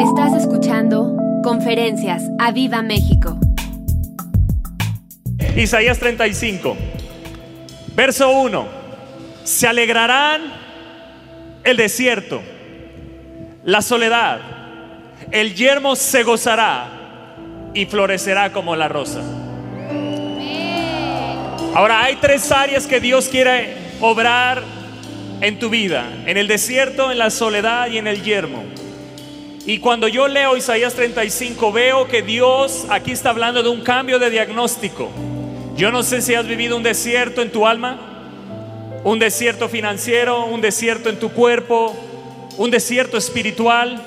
Estás escuchando Conferencias a Viva México. Isaías 35, verso 1. Se alegrarán el desierto, la soledad, el yermo se gozará y florecerá como la rosa. Ahora hay tres áreas que Dios quiere obrar en tu vida, en el desierto, en la soledad y en el yermo. Y cuando yo leo Isaías 35, veo que Dios aquí está hablando de un cambio de diagnóstico. Yo no sé si has vivido un desierto en tu alma, un desierto financiero, un desierto en tu cuerpo, un desierto espiritual.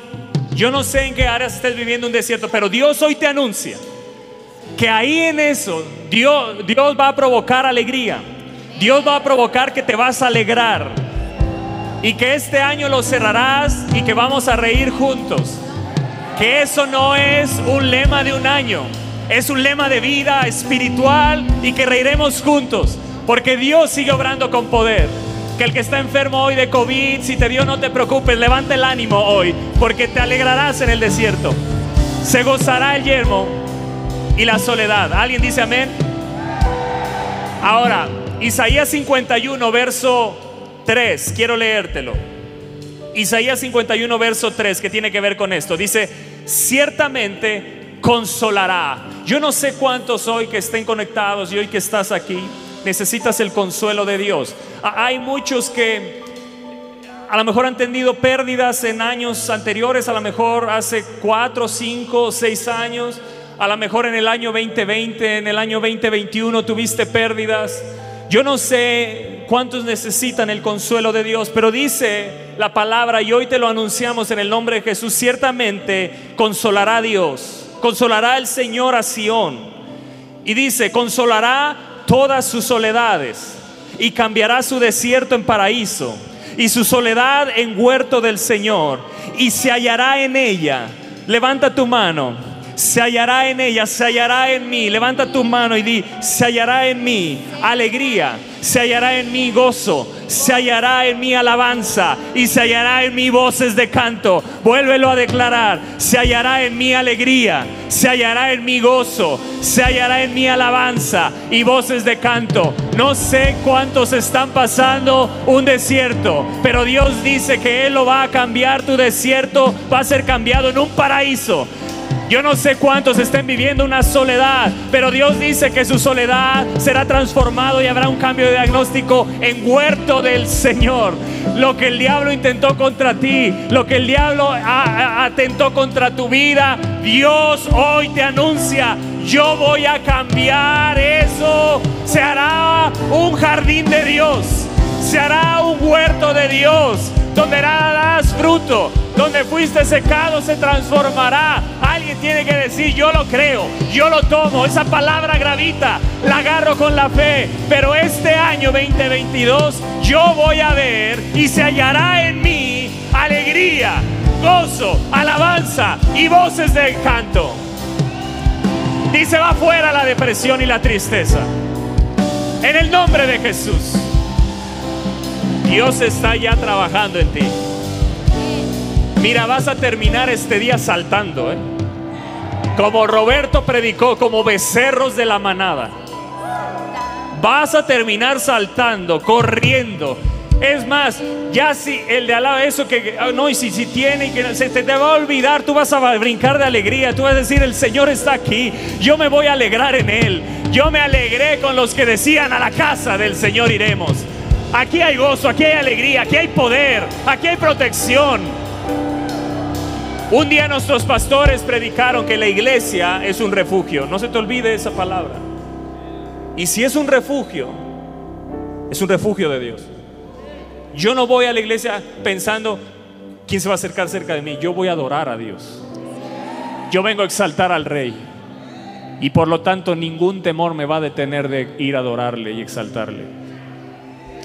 Yo no sé en qué áreas estés viviendo un desierto, pero Dios hoy te anuncia que ahí en eso Dios, Dios va a provocar alegría. Dios va a provocar que te vas a alegrar y que este año lo cerrarás y que vamos a reír juntos. Que eso no es un lema de un año, es un lema de vida espiritual y que reiremos juntos, porque Dios sigue obrando con poder. Que el que está enfermo hoy de COVID, si te dio, no te preocupes, levanta el ánimo hoy, porque te alegrarás en el desierto. Se gozará el yermo y la soledad. ¿Alguien dice amén? Ahora, Isaías 51, verso 3, quiero leértelo. Isaías 51, verso 3, que tiene que ver con esto. Dice, ciertamente consolará. Yo no sé cuántos hoy que estén conectados y hoy que estás aquí, necesitas el consuelo de Dios. Hay muchos que a lo mejor han tenido pérdidas en años anteriores, a lo mejor hace 4, 5, 6 años, a lo mejor en el año 2020, en el año 2021 tuviste pérdidas. Yo no sé cuántos necesitan el consuelo de Dios, pero dice la palabra y hoy te lo anunciamos en el nombre de Jesús, ciertamente consolará Dios, consolará el Señor a Sión. Y dice, consolará todas sus soledades y cambiará su desierto en paraíso y su soledad en huerto del Señor y se hallará en ella. Levanta tu mano se hallará en ella, se hallará en mí. Levanta tu mano y di, se hallará en mí alegría, se hallará en mí gozo, se hallará en mí alabanza y se hallará en mí voces de canto. Vuélvelo a declarar, se hallará en mí alegría, se hallará en mí gozo, se hallará en mí alabanza y voces de canto. No sé cuántos están pasando un desierto, pero Dios dice que Él lo va a cambiar. Tu desierto va a ser cambiado en un paraíso. Yo no sé cuántos estén viviendo una soledad, pero Dios dice que su soledad será transformado y habrá un cambio de diagnóstico en huerto del Señor. Lo que el diablo intentó contra ti, lo que el diablo atentó contra tu vida, Dios hoy te anuncia, yo voy a cambiar eso. Se hará un jardín de Dios, se hará un huerto de Dios, donde darás fruto, donde fuiste secado se transformará. Alguien tiene que decir, yo lo creo, yo lo tomo. Esa palabra gravita, la agarro con la fe. Pero este año 2022 yo voy a ver y se hallará en mí alegría, gozo, alabanza y voces de canto. Dice, va fuera la depresión y la tristeza. En el nombre de Jesús. Dios está ya trabajando en ti. Mira, vas a terminar este día saltando, ¿eh? Como Roberto predicó, como becerros de la manada. Vas a terminar saltando, corriendo. Es más, ya si el de al lado eso que ah, no, y si, si tiene y que se te, te, va a olvidar, tú vas a brincar de alegría, tú vas a decir, el Señor está aquí, yo me voy a alegrar en Él. Yo me alegré con los que decían, a la casa del Señor iremos. Aquí hay gozo, aquí hay alegría, aquí hay poder, aquí hay protección. Un día nuestros pastores predicaron que la iglesia es un refugio. No se te olvide esa palabra. Y si es un refugio, es un refugio de Dios. Yo no voy a la iglesia pensando quién se va a acercar cerca de mí. Yo voy a adorar a Dios. Yo vengo a exaltar al rey. Y por lo tanto ningún temor me va a detener de ir a adorarle y exaltarle.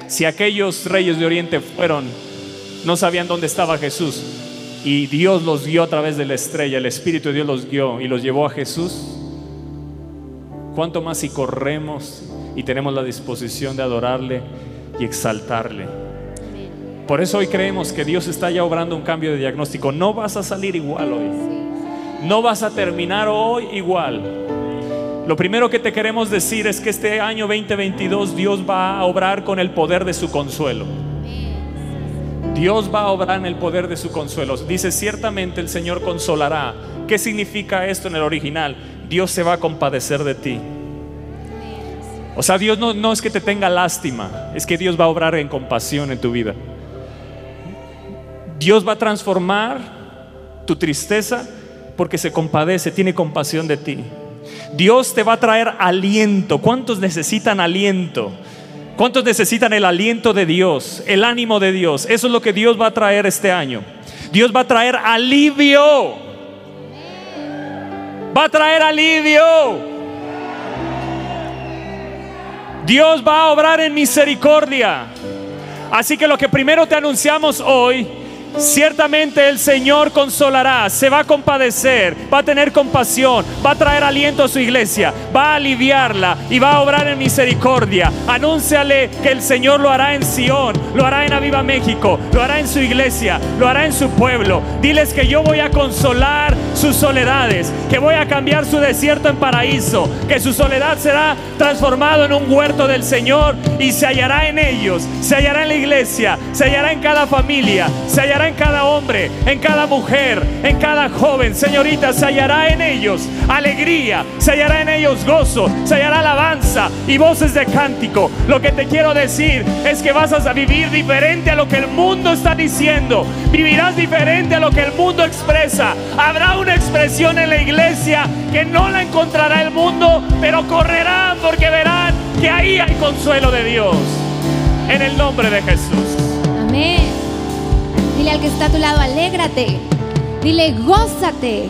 Si aquellos reyes de Oriente fueron, no sabían dónde estaba Jesús, y Dios los guió a través de la estrella, el Espíritu de Dios los guió y los llevó a Jesús, ¿cuánto más si corremos y tenemos la disposición de adorarle y exaltarle? Por eso hoy creemos que Dios está ya obrando un cambio de diagnóstico. No vas a salir igual hoy. No vas a terminar hoy igual. Lo primero que te queremos decir es que este año 2022 Dios va a obrar con el poder de su consuelo. Dios va a obrar en el poder de su consuelo. Dice, ciertamente el Señor consolará. ¿Qué significa esto en el original? Dios se va a compadecer de ti. O sea, Dios no, no es que te tenga lástima, es que Dios va a obrar en compasión en tu vida. Dios va a transformar tu tristeza porque se compadece, tiene compasión de ti. Dios te va a traer aliento. ¿Cuántos necesitan aliento? ¿Cuántos necesitan el aliento de Dios, el ánimo de Dios? Eso es lo que Dios va a traer este año. Dios va a traer alivio. Va a traer alivio. Dios va a obrar en misericordia. Así que lo que primero te anunciamos hoy Ciertamente el Señor consolará, se va a compadecer, va a tener compasión, va a traer aliento a su iglesia, va a aliviarla y va a obrar en misericordia. Anúnciale que el Señor lo hará en Sión, lo hará en Aviva México, lo hará en su iglesia, lo hará en su pueblo. Diles que yo voy a consolar sus soledades, que voy a cambiar su desierto en paraíso, que su soledad será transformado en un huerto del Señor y se hallará en ellos, se hallará en la iglesia, se hallará en cada familia, se hallará en cada hombre, en cada mujer, en cada joven, señorita, se hallará en ellos alegría, se hallará en ellos gozo, se hallará alabanza y voces de cántico. Lo que te quiero decir es que vas a vivir diferente a lo que el mundo está diciendo, vivirás diferente a lo que el mundo expresa. Habrá una expresión en la iglesia que no la encontrará el mundo, pero correrán porque verán que ahí hay consuelo de Dios. En el nombre de Jesús. Amén. Dile al que está a tu lado, alégrate. Dile, gózate.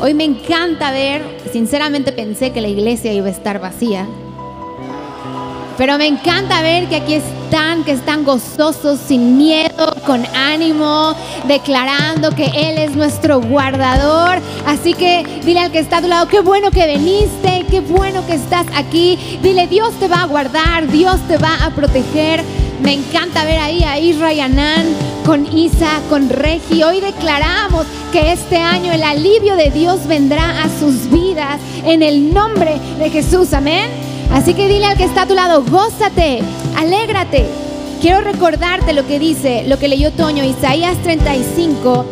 Hoy me encanta ver, sinceramente pensé que la iglesia iba a estar vacía. Pero me encanta ver que aquí están, que están gozosos, sin miedo, con ánimo, declarando que Él es nuestro guardador. Así que dile al que está a tu lado, qué bueno que viniste, qué bueno que estás aquí. Dile, Dios te va a guardar, Dios te va a proteger. Me encanta ver ahí a Isra y Anán con Isa, con Regi. Hoy declaramos que este año el alivio de Dios vendrá a sus vidas en el nombre de Jesús. Amén. Así que dile al que está a tu lado, gózate, alégrate. Quiero recordarte lo que dice, lo que leyó Toño, Isaías 35,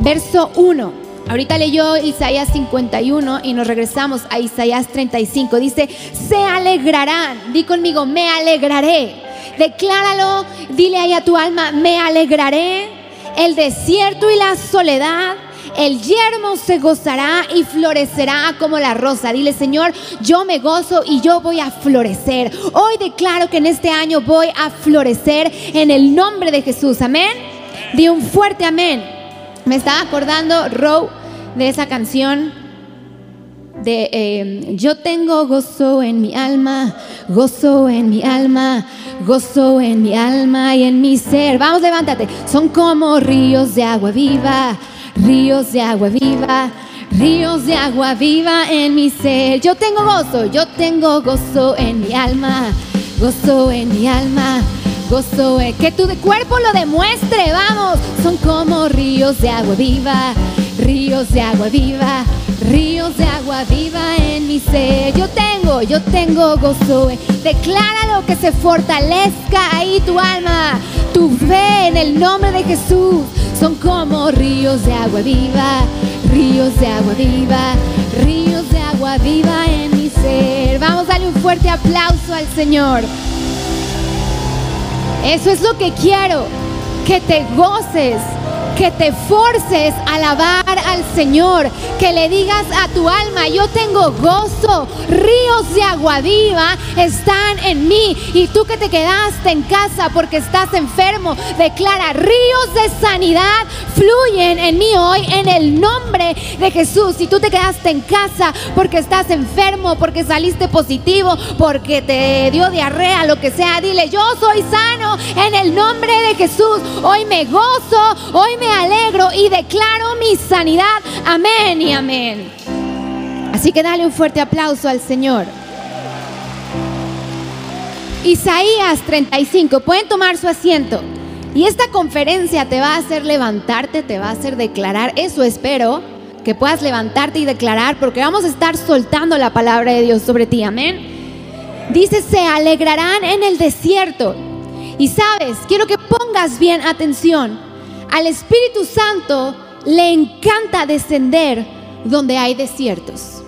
verso 1. Ahorita leyó Isaías 51 y nos regresamos a Isaías 35. Dice, se alegrarán. Di conmigo, me alegraré Decláralo, dile ahí a tu alma, me alegraré. El desierto y la soledad el yermo se gozará y florecerá como la rosa. Dile, Señor, yo me gozo y yo voy a florecer. Hoy declaro que en este año voy a florecer en el nombre de Jesús. Amén. Di un fuerte amén. Me estaba acordando, Row, de esa canción de eh, Yo tengo gozo en mi alma, gozo en mi alma gozo en mi alma y en mi ser. Vamos, levántate. Son como ríos de agua viva, ríos de agua viva, ríos de agua viva en mi ser. Yo tengo gozo, yo tengo gozo en mi alma, gozo en mi alma. Gozo en que tu cuerpo lo demuestre, vamos. Son como ríos de agua viva, ríos de agua viva, ríos de agua viva en mi ser. Yo tengo, yo tengo gozo. Decláralo que se fortalezca ahí tu alma, tu fe en el nombre de Jesús. Son como ríos de agua viva, ríos de agua viva, ríos de agua viva en mi ser. Vamos a darle un fuerte aplauso al Señor. Eso es lo que quiero, que te goces que te forces a alabar al Señor, que le digas a tu alma, yo tengo gozo, ríos de agua viva están en mí. Y tú que te quedaste en casa porque estás enfermo, declara, ríos de sanidad fluyen en mí hoy en el nombre de Jesús. Si tú te quedaste en casa porque estás enfermo, porque saliste positivo, porque te dio diarrea, lo que sea, dile, yo soy sano en el nombre de Jesús. Hoy me gozo, hoy me alegro y declaro mi sanidad. Amén y amén. Así que dale un fuerte aplauso al Señor. Isaías 35, pueden tomar su asiento. Y esta conferencia te va a hacer levantarte, te va a hacer declarar, eso espero, que puedas levantarte y declarar, porque vamos a estar soltando la palabra de Dios sobre ti, amén. Dice, se alegrarán en el desierto. Y sabes, quiero que pongas bien atención. Al Espíritu Santo le encanta descender donde hay desiertos.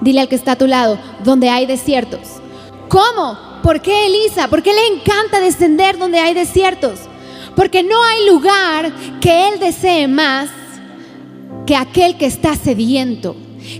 Dile al que está a tu lado, donde hay desiertos. ¿Cómo? ¿Por qué Elisa? ¿Por qué le encanta descender donde hay desiertos? Porque no hay lugar que Él desee más que aquel que está sediento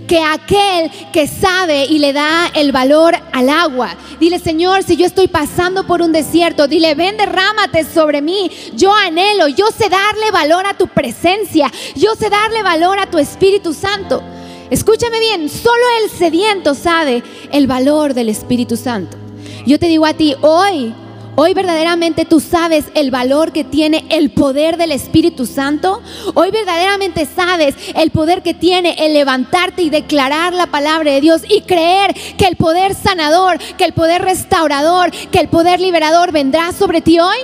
que aquel que sabe y le da el valor al agua. Dile, Señor, si yo estoy pasando por un desierto, dile, ven, derrámate sobre mí. Yo anhelo, yo sé darle valor a tu presencia, yo sé darle valor a tu Espíritu Santo. Escúchame bien, solo el sediento sabe el valor del Espíritu Santo. Yo te digo a ti, hoy Hoy verdaderamente tú sabes el valor que tiene el poder del Espíritu Santo. Hoy verdaderamente sabes el poder que tiene el levantarte y declarar la palabra de Dios y creer que el poder sanador, que el poder restaurador, que el poder liberador vendrá sobre ti hoy.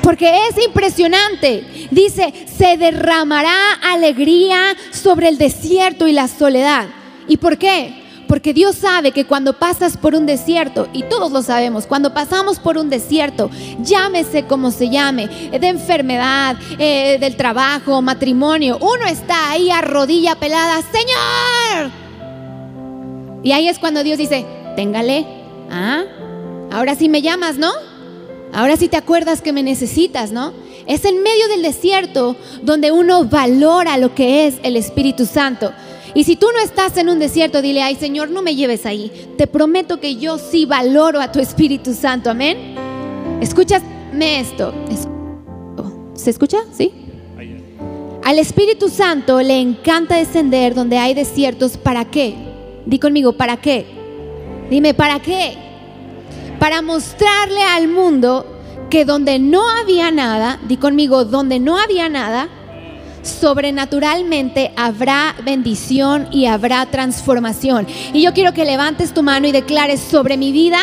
Porque es impresionante. Dice, se derramará alegría sobre el desierto y la soledad. ¿Y por qué? Porque Dios sabe que cuando pasas por un desierto, y todos lo sabemos, cuando pasamos por un desierto, llámese como se llame, de enfermedad, eh, del trabajo, matrimonio, uno está ahí a rodilla pelada, Señor. Y ahí es cuando Dios dice, téngale, ah, ahora sí me llamas, ¿no? Ahora sí te acuerdas que me necesitas, ¿no? Es en medio del desierto donde uno valora lo que es el Espíritu Santo. Y si tú no estás en un desierto, dile, ay Señor, no me lleves ahí. Te prometo que yo sí valoro a tu Espíritu Santo. Amén. Escúchame esto. ¿Se escucha? ¿Sí? Al Espíritu Santo le encanta descender donde hay desiertos. ¿Para qué? Di conmigo, ¿para qué? Dime, ¿para qué? Para mostrarle al mundo que donde no había nada, di conmigo, donde no había nada, sobrenaturalmente habrá bendición y habrá transformación. Y yo quiero que levantes tu mano y declares sobre mi vida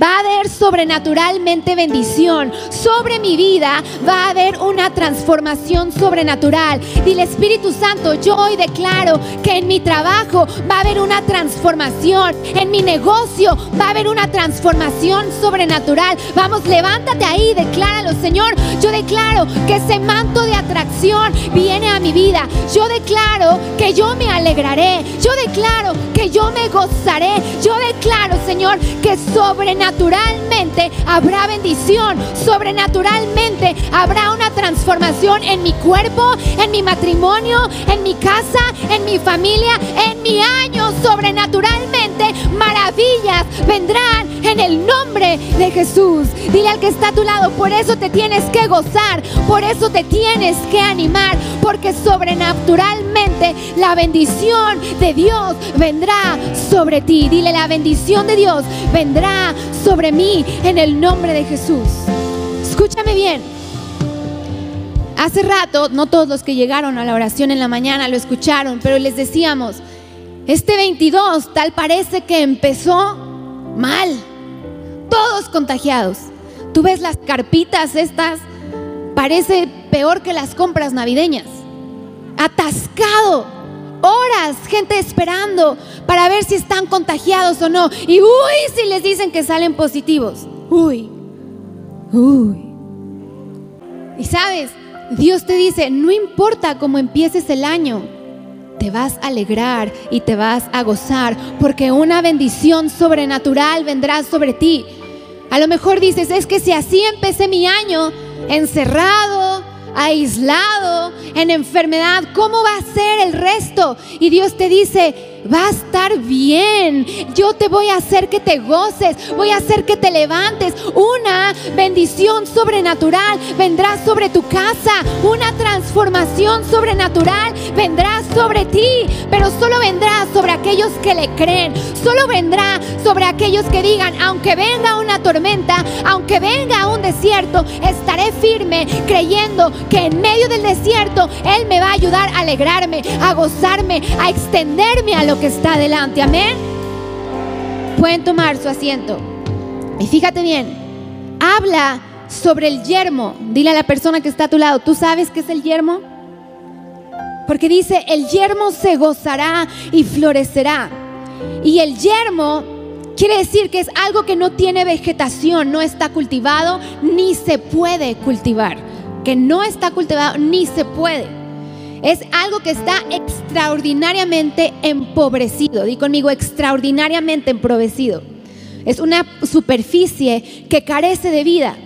va a haber sobrenaturalmente bendición. Sobre mi vida va a haber una transformación sobrenatural. Dile Espíritu Santo, yo hoy declaro que en mi trabajo va a haber una transformación. En mi negocio va a haber una transformación sobrenatural. Vamos, levántate ahí, decláralo, Señor. Yo declaro que ese manto de atracción viene a mi vida. Yo declaro que yo me alegraré. Yo declaro que yo me gozaré. Yo declaro, Señor, que sobre sobrenaturalmente habrá bendición, sobrenaturalmente habrá una transformación en mi cuerpo, en mi matrimonio, en mi casa, en mi familia, en mi año, sobrenaturalmente maravillas vendrán en el nombre de Jesús. Dile al que está a tu lado, por eso te tienes que gozar, por eso te tienes que animar, porque sobrenaturalmente la bendición de Dios vendrá sobre ti. Dile, la bendición de Dios vendrá sobre mí en el nombre de Jesús. Escúchame bien. Hace rato, no todos los que llegaron a la oración en la mañana lo escucharon, pero les decíamos, este 22 tal parece que empezó mal. Todos contagiados. Tú ves las carpitas estas, parece peor que las compras navideñas. Atascado horas, gente esperando para ver si están contagiados o no. Y uy, si les dicen que salen positivos. Uy, uy. Y sabes, Dios te dice, no importa cómo empieces el año, te vas a alegrar y te vas a gozar, porque una bendición sobrenatural vendrá sobre ti. A lo mejor dices, es que si así empecé mi año, encerrado, aislado, en enfermedad, ¿cómo va a ser el resto? Y Dios te dice, va a estar bien. Yo te voy a hacer que te goces, voy a hacer que te levantes. Una bendición sobrenatural vendrá sobre tu casa, una transformación sobrenatural vendrá sobre ti, pero solo vendrá sobre aquellos que le creen, solo vendrá sobre aquellos que digan, aunque venga una tormenta, aunque venga un desierto, estaré firme creyendo que en medio del desierto Él me va a ayudar a alegrarme, a gozarme, a extenderme a lo que está delante. Amén. Pueden tomar su asiento. Y fíjate bien, habla sobre el yermo. Dile a la persona que está a tu lado, ¿tú sabes qué es el yermo? Porque dice, el yermo se gozará y florecerá. Y el yermo quiere decir que es algo que no tiene vegetación, no está cultivado, ni se puede cultivar. Que no está cultivado, ni se puede. Es algo que está extraordinariamente empobrecido. Di conmigo, extraordinariamente empobrecido. Es una superficie que carece de vida.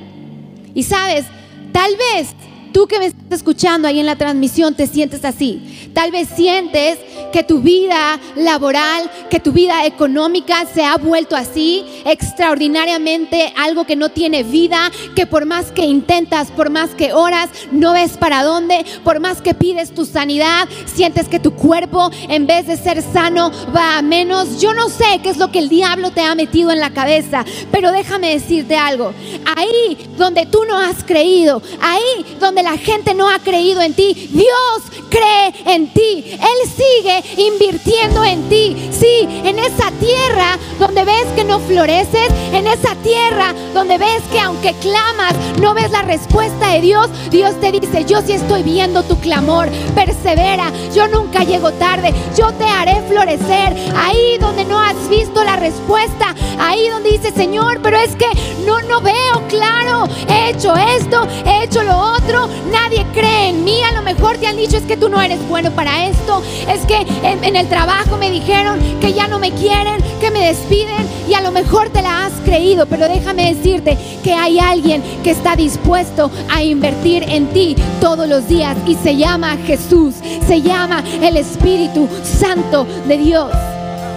Y sabes, tal vez tú que me estás escuchando ahí en la transmisión te sientes así. Tal vez sientes que tu vida laboral, que tu vida económica se ha vuelto así, extraordinariamente algo que no tiene vida, que por más que intentas, por más que oras, no ves para dónde, por más que pides tu sanidad, sientes que tu cuerpo en vez de ser sano va a menos. Yo no sé qué es lo que el diablo te ha metido en la cabeza, pero déjame decirte algo. Ahí donde tú no has creído, ahí donde la gente no ha creído en ti, Dios cree en ti. Él sigue invirtiendo en ti. Sí, en esa tierra donde ves que no floreces, en esa tierra donde ves que aunque clamas, no ves la respuesta de Dios, Dios te dice, yo sí estoy viendo tu clamor, persevera, yo nunca llego tarde, yo te haré florecer. Ahí donde no has visto la respuesta, ahí donde dice, Señor, pero es que no, no veo claro, he hecho esto, he hecho lo otro, nadie cree en mí, a lo mejor te han dicho es que tú no eres bueno para esto, es que en, el trabajo me dijeron que ya no me quieren, que me despiden y a lo mejor te la has creído, pero déjame decirte que hay alguien que está dispuesto a invertir en ti todos los días y se llama Jesús, se llama el Espíritu Santo de Dios.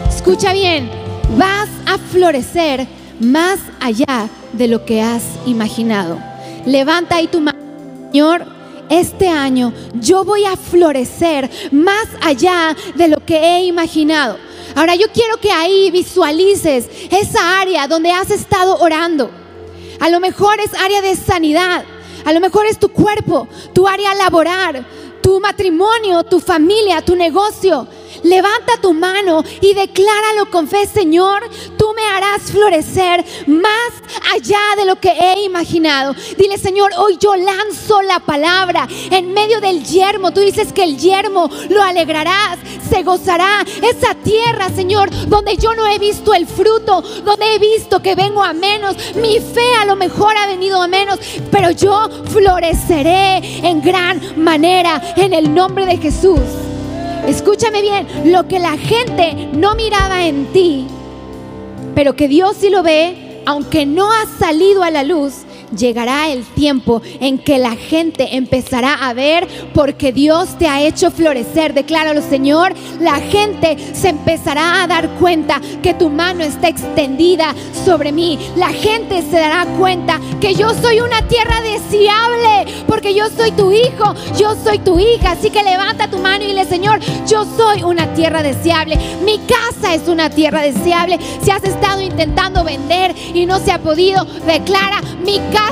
Escucha bien, vas a florecer más allá de lo que has imaginado. Levanta ahí tu mano, Señor este año yo voy a florecer más allá de lo que he imaginado. Ahora yo quiero que ahí visualices esa área donde has estado orando. A lo mejor es área de sanidad, a lo mejor es tu cuerpo, tu área laboral, tu matrimonio, tu familia, tu negocio. Levanta tu mano y decláralo con fe, Señor, tú me harás florecer más allá de lo que he imaginado. Dile, Señor, hoy yo lanzo la palabra en medio del yermo. Tú dices que el yermo lo alegrarás, se gozará. Esa tierra, Señor, donde yo no he visto el fruto, donde he visto que vengo a menos. Mi fe a lo mejor ha venido a menos, pero yo floreceré en gran manera en el nombre de Jesús. Escúchame bien, lo que la gente no miraba en ti, pero que Dios sí lo ve, aunque no ha salido a la luz, llegará el tiempo en que la gente empezará a ver porque Dios te ha hecho florecer. Decláralo, Señor. La gente se empezará a dar cuenta que tu mano está extendida sobre mí. La gente se dará cuenta que yo soy una tierra deseable porque yo soy tu hijo, yo soy tu hija. Así que levanta tu mano y dile, Señor, yo soy una tierra deseable. Mi casa es una tierra deseable. Si has estado intentando vender y no se ha podido, declara, mi casa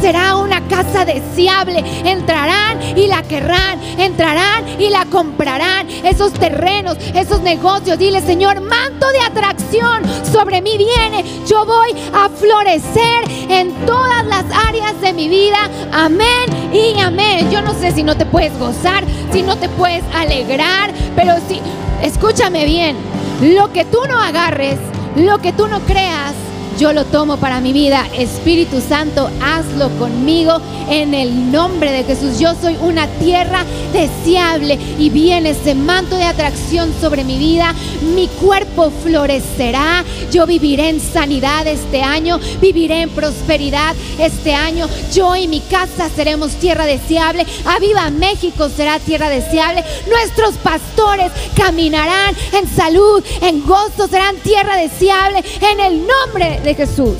será una casa deseable. Entrarán y la querrán, entrarán y la comprarán. Esos terrenos, esos negocios, dile Señor, manto de atracción sobre mí viene. Yo voy a florecer en todas las áreas de mi vida. Amén y amén. Yo no sé si no te puedes gozar, si no te puedes alegrar, pero si, escúchame bien, lo que tú no agarres, lo que tú no creas, yo lo tomo para mi vida. Espíritu Santo, hazlo conmigo en el nombre de Jesús. Yo soy una tierra deseable y viene ese manto de atracción sobre mi vida. Mi cuerpo florecerá. Yo viviré en sanidad este año. Viviré en prosperidad este año. Yo y mi casa seremos tierra deseable. Aviva México será tierra deseable. Nuestros pastores caminarán en salud, en gozo, serán tierra deseable en el nombre de Jesús.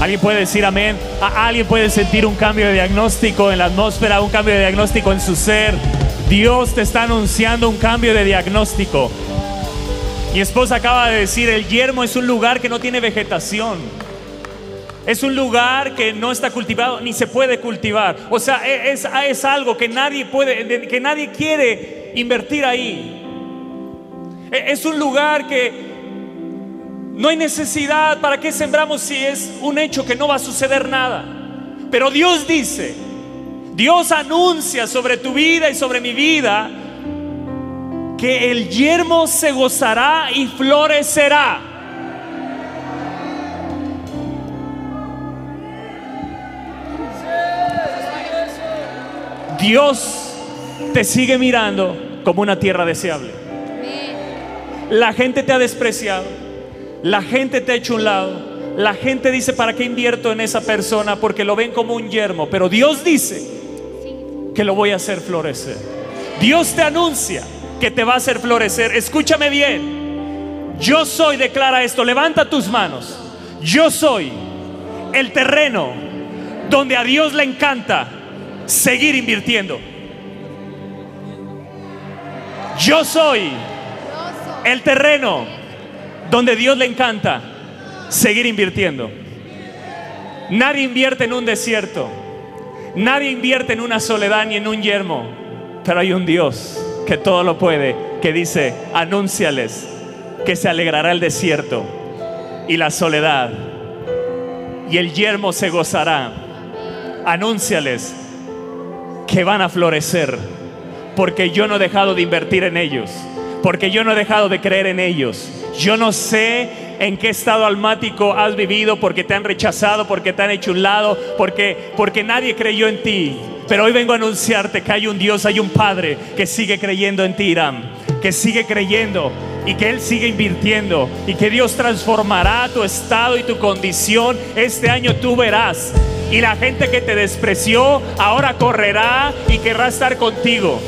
Alguien puede decir amén. Alguien puede sentir un cambio de diagnóstico en la atmósfera, un cambio de diagnóstico en su ser. Dios te está anunciando un cambio de diagnóstico. Mi esposa acaba de decir, el yermo es un lugar que no tiene vegetación. Es un lugar que no está cultivado ni se puede cultivar. O sea, e, es, es algo que nadie puede, que nadie quiere invertir ahí. E, es un lugar que no hay necesidad, ¿para qué sembramos si es un hecho que no va a suceder nada? Pero Dios dice, Dios anuncia sobre tu vida y sobre mi vida que el yermo se gozará y florecerá. Dios te sigue mirando como una tierra deseable. La gente te ha despreciado, la gente te ha hecho un lado, la gente dice, ¿para qué invierto en esa persona? Porque lo ven como un yermo, pero Dios dice que lo voy a hacer florecer. Dios te anuncia que te va a hacer florecer. Escúchame bien. Yo soy, declara esto, levanta tus manos. Yo soy el terreno donde a Dios le encanta seguir invirtiendo. Yo soy el terreno donde Dios le encanta seguir invirtiendo. Nadie invierte en un desierto. Nadie invierte en una soledad ni en un yermo. Pero hay un Dios que todo lo puede, que dice, anúnciales que se alegrará el desierto y la soledad y el yermo se gozará. Anúnciales que van a florecer porque yo no he dejado de invertir en ellos, porque yo no he dejado de creer en ellos. Yo no sé en qué estado almático has vivido porque te han rechazado, porque te han hecho un lado, porque, porque nadie creyó en ti. Pero hoy vengo a anunciarte que hay un Dios, hay un Padre que sigue creyendo en ti, Irán, que sigue creyendo y que Él sigue invirtiendo y que Dios transformará tu estado y tu condición. Este año tú verás. Y la gente que te despreció ahora correrá y querrá estar contigo.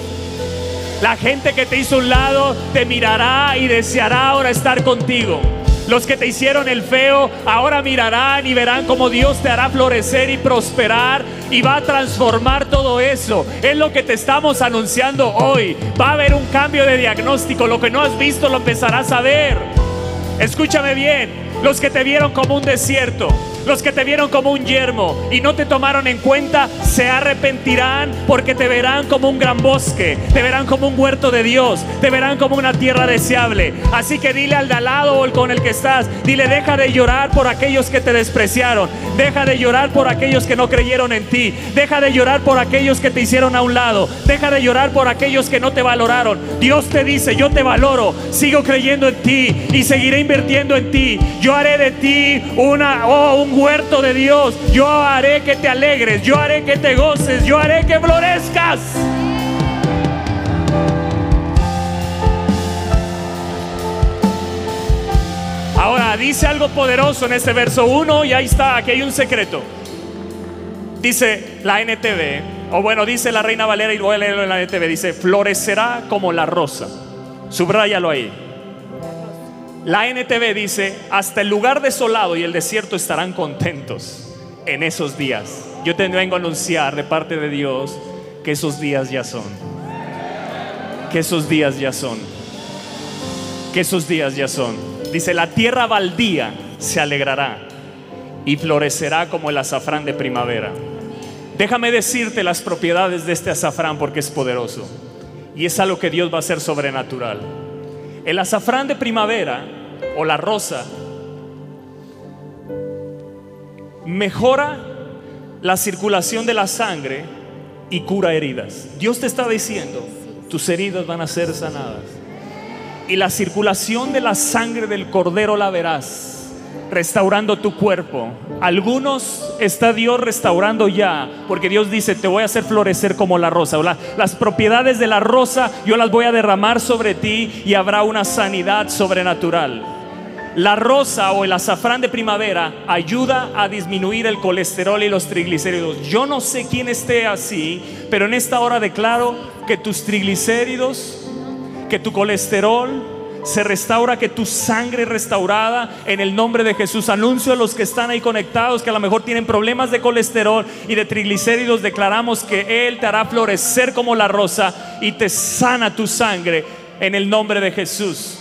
La gente que te hizo un lado te mirará y deseará ahora estar contigo. Los que te hicieron el feo ahora mirarán y verán cómo Dios te hará florecer y prosperar y va a transformar todo eso. Es lo que te estamos anunciando hoy. Va a haber un cambio de diagnóstico. Lo que no has visto lo empezarás a ver. Escúchame bien. Los que te vieron como un desierto, los que te vieron como un yermo y no te tomaron en cuenta, se arrepentirán porque te verán como un gran bosque, te verán como un huerto de Dios, te verán como una tierra deseable. Así que dile al de al lado o con el que estás, dile, deja de llorar por aquellos que te despreciaron, deja de llorar por aquellos que no creyeron en ti, deja de llorar por aquellos que te hicieron a un lado, deja de llorar por aquellos que no te valoraron. Dios te dice, yo te valoro, sigo creyendo en ti y seguiré invirtiendo en ti. Yo haré de ti una, oh, un huerto de Dios. Yo haré que te alegres, yo haré que te goces, yo haré que florezcas. Ahora dice algo poderoso en este verso 1 y ahí está, aquí hay un secreto. Dice la NTV, o bueno, dice la Reina Valera y voy a leerlo en la NTV, dice, florecerá como la rosa. Subráyalo ahí. La NTV dice, hasta el lugar desolado y el desierto estarán contentos en esos días. Yo te vengo a anunciar de parte de Dios que esos días ya son. Que esos días ya son. Que esos días ya son. Dice, la tierra baldía se alegrará y florecerá como el azafrán de primavera. Déjame decirte las propiedades de este azafrán porque es poderoso. Y es algo que Dios va a hacer sobrenatural. El azafrán de primavera o la rosa mejora la circulación de la sangre y cura heridas. Dios te está diciendo, tus heridas van a ser sanadas. Y la circulación de la sangre del cordero la verás restaurando tu cuerpo. Algunos está Dios restaurando ya, porque Dios dice, te voy a hacer florecer como la rosa. las propiedades de la rosa yo las voy a derramar sobre ti y habrá una sanidad sobrenatural. La rosa o el azafrán de primavera ayuda a disminuir el colesterol y los triglicéridos. Yo no sé quién esté así, pero en esta hora declaro que tus triglicéridos, que tu colesterol, se restaura, que tu sangre restaurada en el nombre de Jesús. Anuncio a los que están ahí conectados que a lo mejor tienen problemas de colesterol y de triglicéridos. Declaramos que Él te hará florecer como la rosa y te sana tu sangre en el nombre de Jesús.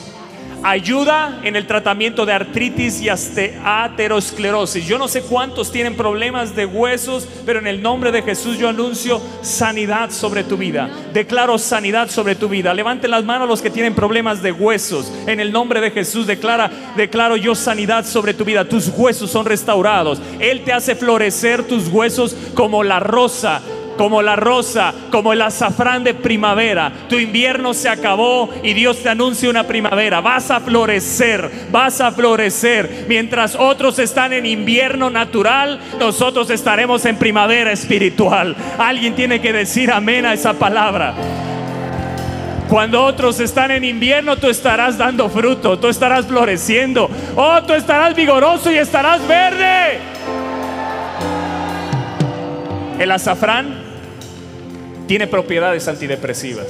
Ayuda en el tratamiento de artritis y aterosclerosis. Yo no sé cuántos tienen problemas de huesos, pero en el nombre de Jesús yo anuncio sanidad sobre tu vida. Declaro sanidad sobre tu vida. Levanten las manos los que tienen problemas de huesos. En el nombre de Jesús declara, declaro yo sanidad sobre tu vida. Tus huesos son restaurados. Él te hace florecer tus huesos como la rosa como la rosa, como el azafrán de primavera. Tu invierno se acabó y Dios te anuncia una primavera. Vas a florecer, vas a florecer. Mientras otros están en invierno natural, nosotros estaremos en primavera espiritual. Alguien tiene que decir amén a esa palabra. Cuando otros están en invierno, tú estarás dando fruto, tú estarás floreciendo. Oh, tú estarás vigoroso y estarás verde. El azafrán tiene propiedades antidepresivas.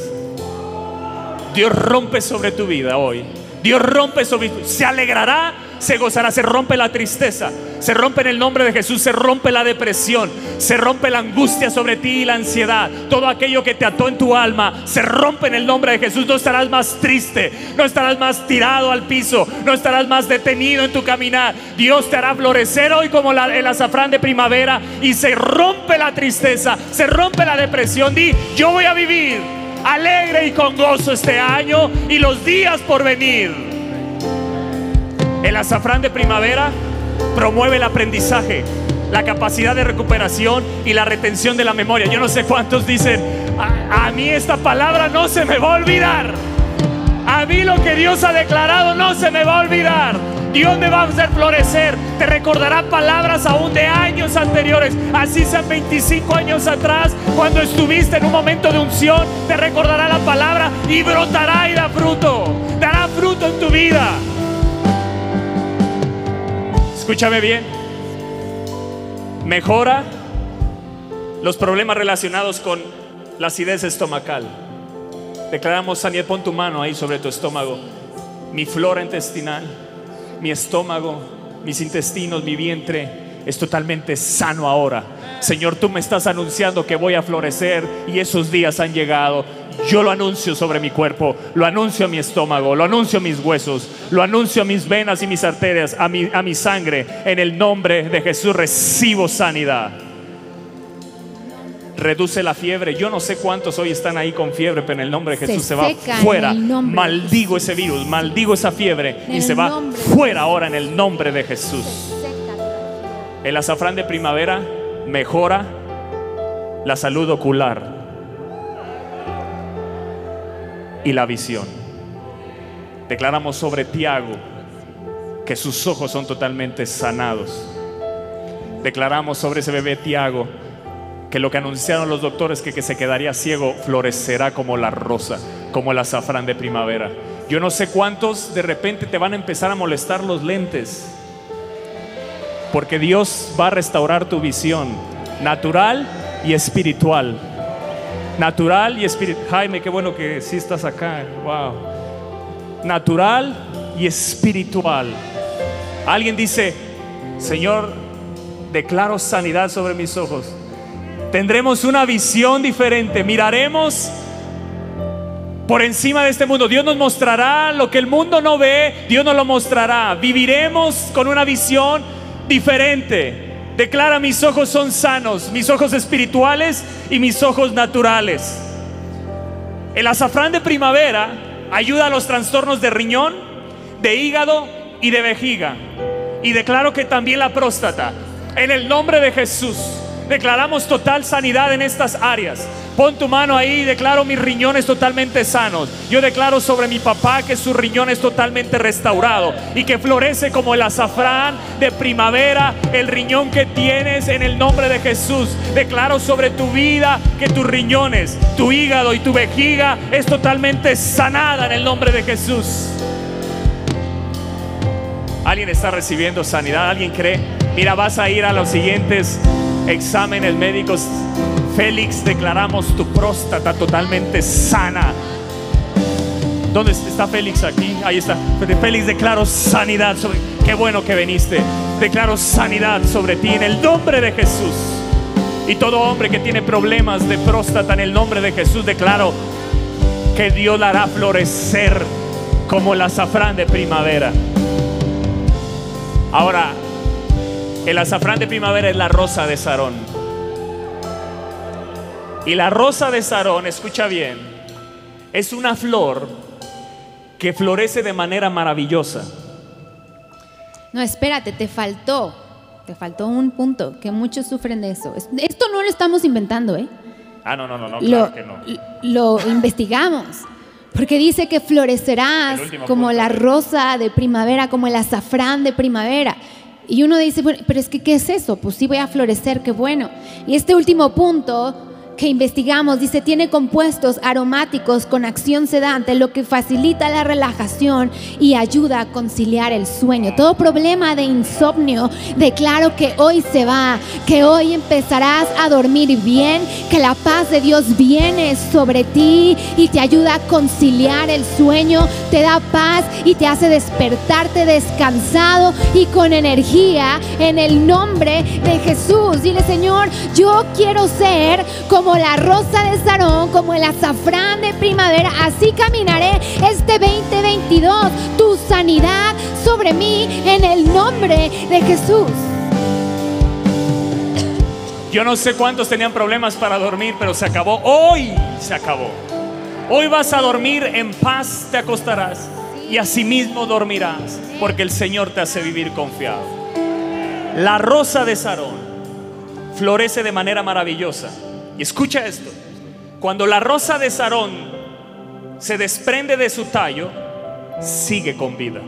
Dios rompe sobre tu vida hoy. Dios rompe sobre tu Se alegrará, se gozará, se rompe la tristeza, se rompe en el nombre de Jesús, se rompe la depresión, se rompe la angustia sobre ti y la ansiedad. Todo aquello que te ató en tu alma, se rompe en el nombre de Jesús. No estarás más triste, no estarás más tirado al piso, no estarás más detenido en tu caminar. Dios te hará florecer hoy como el azafrán de primavera y se rompe la tristeza, se rompe la depresión. Di, yo voy a vivir alegre y con gozo este año y los días por venir. El azafrán de primavera promueve el aprendizaje, la capacidad de recuperación y la retención de la memoria. Yo no sé cuántos dicen, a, mí esta palabra no se me va a olvidar. A mí lo que Dios ha declarado no se me va a olvidar. Dios me va a hacer florecer. Te recordará palabras aún de años anteriores. Así sean 25 años atrás, cuando estuviste en un momento de unción, te recordará la palabra y brotará y da fruto. Dará fruto en tu vida. Escúchame bien. Mejora los problemas relacionados con la acidez estomacal. Declaramos sanidad, pon tu mano ahí sobre tu estómago. Mi flora intestinal mi estómago, mis intestinos, mi vientre es totalmente sano ahora. Señor, tú me estás anunciando que voy a florecer y esos días han llegado. Yo lo anuncio sobre mi cuerpo, lo anuncio a mi estómago, lo anuncio a mis huesos, lo anuncio a mis venas y mis arterias, a mi, a mi sangre. En el nombre de Jesús recibo sanidad reduce la fiebre. Yo no sé cuántos hoy están ahí con fiebre, pero en el nombre de Jesús se, va fuera. Maldigo ese virus, maldigo esa fiebre y se va fuera ahora en el nombre de Jesús. El azafrán de primavera mejora la salud ocular y la visión. Declaramos sobre Tiago que sus ojos son totalmente sanados. Declaramos sobre ese bebé Tiago que lo que anunciaron los doctores que, que se quedaría ciego florecerá como la rosa, como el azafrán de primavera. Yo no sé cuántos de repente te van a empezar a molestar los lentes, porque Dios va a restaurar tu visión natural y espiritual. Natural y espiritual. Jaime, qué bueno que sí estás acá. Wow. Natural y espiritual. Alguien dice, Señor, declaro sanidad sobre mis ojos. Tendremos una visión diferente. Miraremos por encima de este mundo. Dios nos mostrará lo que el mundo no ve. Dios nos lo mostrará. Viviremos con una visión diferente. Declara, mis ojos son sanos, mis ojos espirituales y mis ojos naturales. El azafrán de primavera ayuda a los trastornos de riñón, de hígado y de vejiga. Y declaro que también la próstata. En el nombre de Jesús. Declaramos total sanidad en estas áreas. Pon tu mano ahí y declaro mis riñones totalmente sanos. Yo declaro sobre mi papá que su riñón es totalmente restaurado y que florece como el azafrán de primavera, el riñón que tienes en el nombre de Jesús. Declaro sobre tu vida que tus riñones, tu hígado y tu vejiga es totalmente sanada en el nombre de Jesús. ¿Alguien está recibiendo sanidad? ¿Alguien cree? Mira, vas a ir a los siguientes exámenes médicos, Félix, declaramos tu próstata totalmente sana. ¿Dónde está Félix aquí? Ahí está. Félix, declaro sanidad sobre. Qué bueno que viniste. Declaro sanidad sobre ti en el nombre de Jesús. Y todo hombre que tiene problemas de próstata en el nombre de Jesús, declaro que Dios la hará florecer como el azafrán de primavera. Ahora, el azafrán de primavera es la rosa de Sarón. Y la rosa de Sarón, escucha bien, es una flor que florece de manera maravillosa. No, espérate, te faltó. Te faltó un punto, que muchos sufren de eso. Es- Esto no lo estamos inventando, ¿eh? Ah, no, no, no, no, lo, claro que no. lo investigamos. Porque dice que florecerás como punto. la rosa de primavera, como el azafrán de primavera. Y uno dice, bueno, pero es que, ¿qué es eso? Pues sí voy a florecer, qué bueno. Y este último punto que investigamos dice, tiene compuestos aromáticos con acción sedante, lo que facilita la relajación y ayuda a conciliar el sueño. Todo problema de insomnio, declaro que hoy se va, que hoy empezarás a dormir bien, que la paz de Dios viene sobre ti y te ayuda a conciliar el sueño, te da paz y te hace despertarte descansado y con energía en el nombre de Jesús. Dile, Señor, yo quiero ser como la rosa de Sarón, como el azafrán de primavera. Así caminaré este 2022. Tu sanidad sobre mí en el nombre de Jesús. Yo no sé cuántos tenían problemas para dormir, pero se acabó. Hoy se acabó. Hoy vas a dormir en paz, te acostarás y asimismo dormirás, porque el Señor te hace vivir confiado. La rosa de Sarón florece de manera maravillosa. Y escucha esto. Cuando la rosa de Sarón se desprende de su tallo, sigue con vida.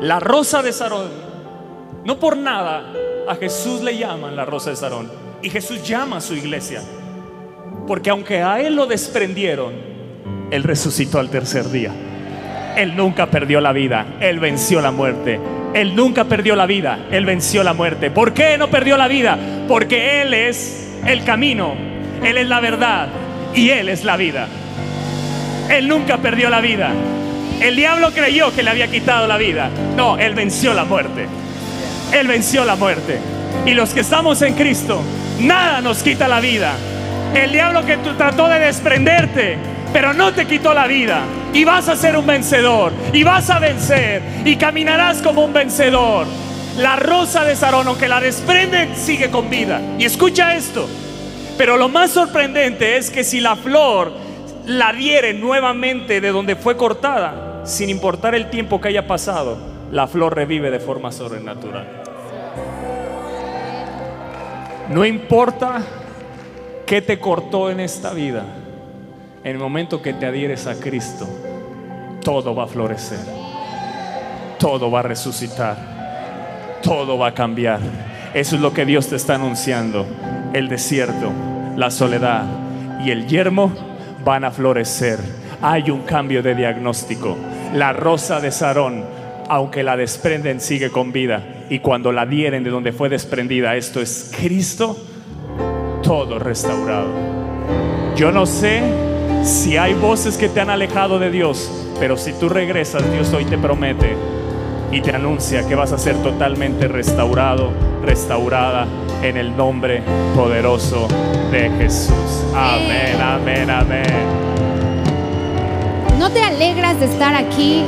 La rosa de Sarón no por nada a Jesús le llaman la rosa de Sarón. Y Jesús llama a su iglesia. Porque aunque a Él lo desprendieron, Él resucitó al tercer día. Él nunca perdió la vida. Él venció la muerte. Él nunca perdió la vida. Él venció la muerte. ¿Por qué no perdió la vida? Porque Él es el camino. Él es la verdad. Y Él es la vida. Él nunca perdió la vida. El diablo creyó que le había quitado la vida. No, Él venció la muerte. Él venció la muerte. Y los que estamos en Cristo, nada nos quita la vida. El diablo que trató de desprenderte, pero no te quitó la vida. Y vas a ser un vencedor. Y vas a vencer. Y caminarás como un vencedor. La rosa de Sarón, aunque la desprenden, sigue con vida. Y escucha esto. Pero lo más sorprendente es que si la flor la diere nuevamente de donde fue cortada, sin importar el tiempo que haya pasado, la flor revive de forma sobrenatural. No importa qué te cortó en esta vida, en el momento que te adhieres a Cristo, todo va a florecer, todo va a resucitar, todo va a cambiar. Eso es lo que Dios te está anunciando. El desierto, la soledad y el yermo van a florecer. Hay un cambio de diagnóstico. La rosa de Sarón, aunque la desprenden, sigue con vida. Y cuando la dieren de donde fue desprendida, esto es Cristo, todo restaurado. Yo no sé si hay voces que te han alejado de Dios, pero si tú regresas, Dios hoy te promete y te anuncia que vas a ser totalmente restaurado, restaurada en el nombre poderoso de Jesús. Amén, amén, amén. ¿No te alegras de estar aquí?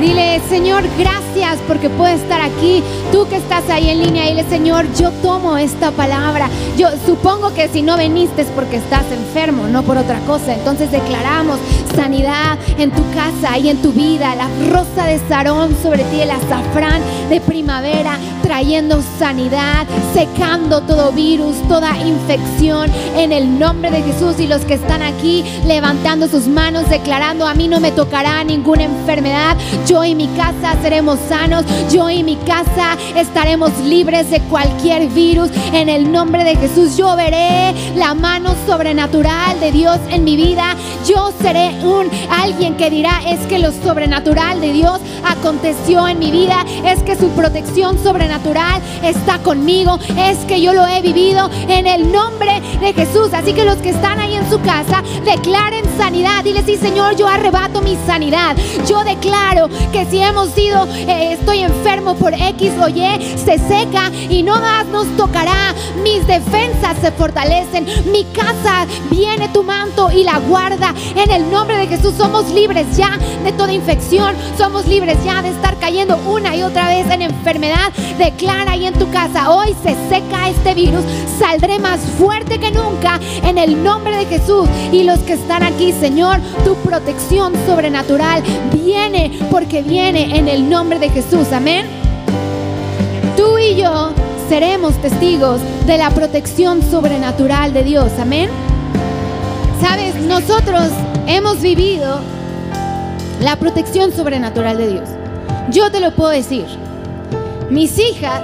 Dile, Señor, gracias porque puedo estar aquí. Tú que estás ahí en línea, dile, Señor, yo tomo esta palabra. Yo supongo que si no veniste es porque estás enfermo, no por otra cosa. Entonces declaramos sanidad en tu casa y en tu vida. La rosa de Sarón sobre ti, el azafrán de primavera, trayendo sanidad, secando todo virus, toda infección en el nombre de Jesús. Y los que están aquí levantando sus manos, declarando, a mí no me tocará ninguna enfermedad. Yo y mi casa seremos sanos. Yo y mi casa estaremos libres de cualquier virus. En el nombre de Jesús yo veré la mano sobrenatural de Dios en mi vida. Yo seré un alguien que dirá es que lo sobrenatural de Dios aconteció en mi vida. Es que su protección sobrenatural está conmigo. Es que yo lo he vivido en el nombre de Jesús. Así que los que están ahí en su casa declaren sanidad. Dile sí Señor, yo arrebato mi sanidad. Yo declaro que si hemos sido, eh, estoy enfermo por X o Y, se seca y no más nos tocará. Mis defensas se fortalecen. Mi casa viene tu manto y la guarda en el nombre de Jesús. Somos libres ya de toda infección. Somos libres ya de estar cayendo una y otra vez en enfermedad. Declara ahí en tu casa, hoy se seca este virus. Saldré más fuerte que nunca en el nombre de Jesús. Y los que están aquí, Señor, tu protección sobrenatural viene porque viene en el nombre de Jesús. Amén. Tú y yo seremos testigos de la protección sobrenatural de Dios. Amén. Sabes, nosotros hemos vivido la protección sobrenatural de Dios. Yo te lo puedo decir. Mis hijas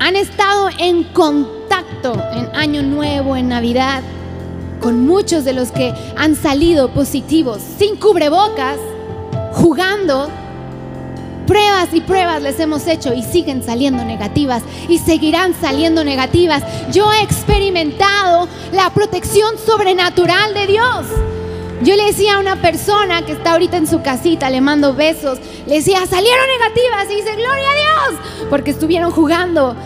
han estado en contacto en Año Nuevo, en Navidad, con muchos de los que han salido positivos, sin cubrebocas, jugando Pruebas y pruebas les hemos hecho y siguen saliendo negativas y seguirán saliendo negativas. Yo he experimentado la protección sobrenatural de Dios. Yo le decía a una persona que está ahorita en su casita, le mando besos, le decía, salieron negativas y dice, gloria a Dios, porque estuvieron jugando.